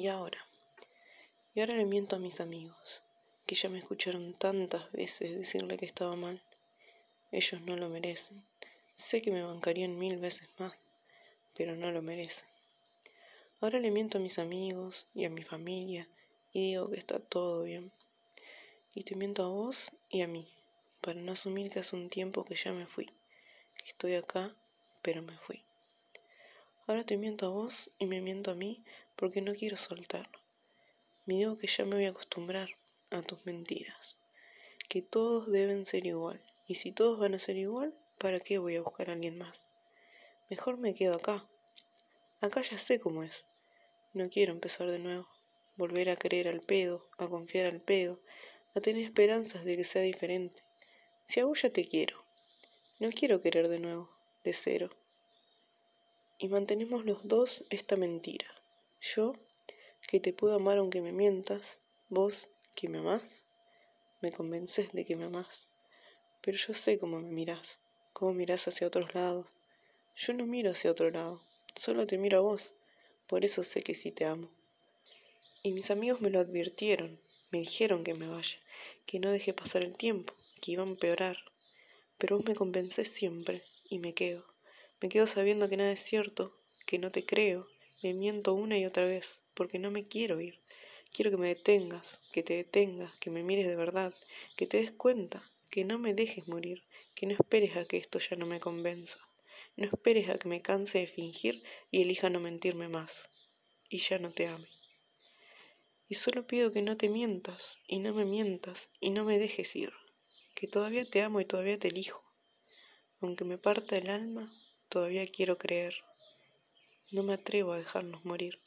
¿Y ahora? Y ahora le miento a mis amigos, que ya me escucharon tantas veces decirle que estaba mal. Ellos no lo merecen. Sé que me bancarían mil veces más, pero no lo merecen. Ahora le miento a mis amigos y a mi familia y digo que está todo bien. Y te miento a vos y a mí, para no asumir que hace un tiempo que ya me fui, estoy acá, pero me fui. Ahora te miento a vos y me miento a mí porque no quiero soltarlo. Me digo que ya me voy a acostumbrar a tus mentiras, que todos deben ser igual, y si todos van a ser igual, ¿para qué voy a buscar a alguien más? Mejor me quedo acá. Acá ya sé cómo es. No quiero empezar de nuevo, volver a creer al pedo, a confiar al pedo, a tener esperanzas de que sea diferente. Si a vos ya te quiero, no quiero querer de nuevo, de cero. Y mantenemos los dos esta mentira. Yo, que te puedo amar aunque me mientas, vos, que me amás, me convences de que me amás. Pero yo sé cómo me mirás, cómo mirás hacia otros lados. Yo no miro hacia otro lado, solo te miro a vos. Por eso sé que sí te amo. Y mis amigos me lo advirtieron, me dijeron que me vaya, que no deje pasar el tiempo, que iba a empeorar. Pero vos me convencés siempre y me quedo. Me quedo sabiendo que nada es cierto, que no te creo, me miento una y otra vez, porque no me quiero ir. Quiero que me detengas, que te detengas, que me mires de verdad, que te des cuenta, que no me dejes morir, que no esperes a que esto ya no me convenza. No esperes a que me canse de fingir y elija no mentirme más. Y ya no te ame. Y solo pido que no te mientas, y no me mientas, y no me dejes ir. Que todavía te amo y todavía te elijo. Aunque me parta el alma, todavía quiero creer. No me atrevo a dejarnos morir.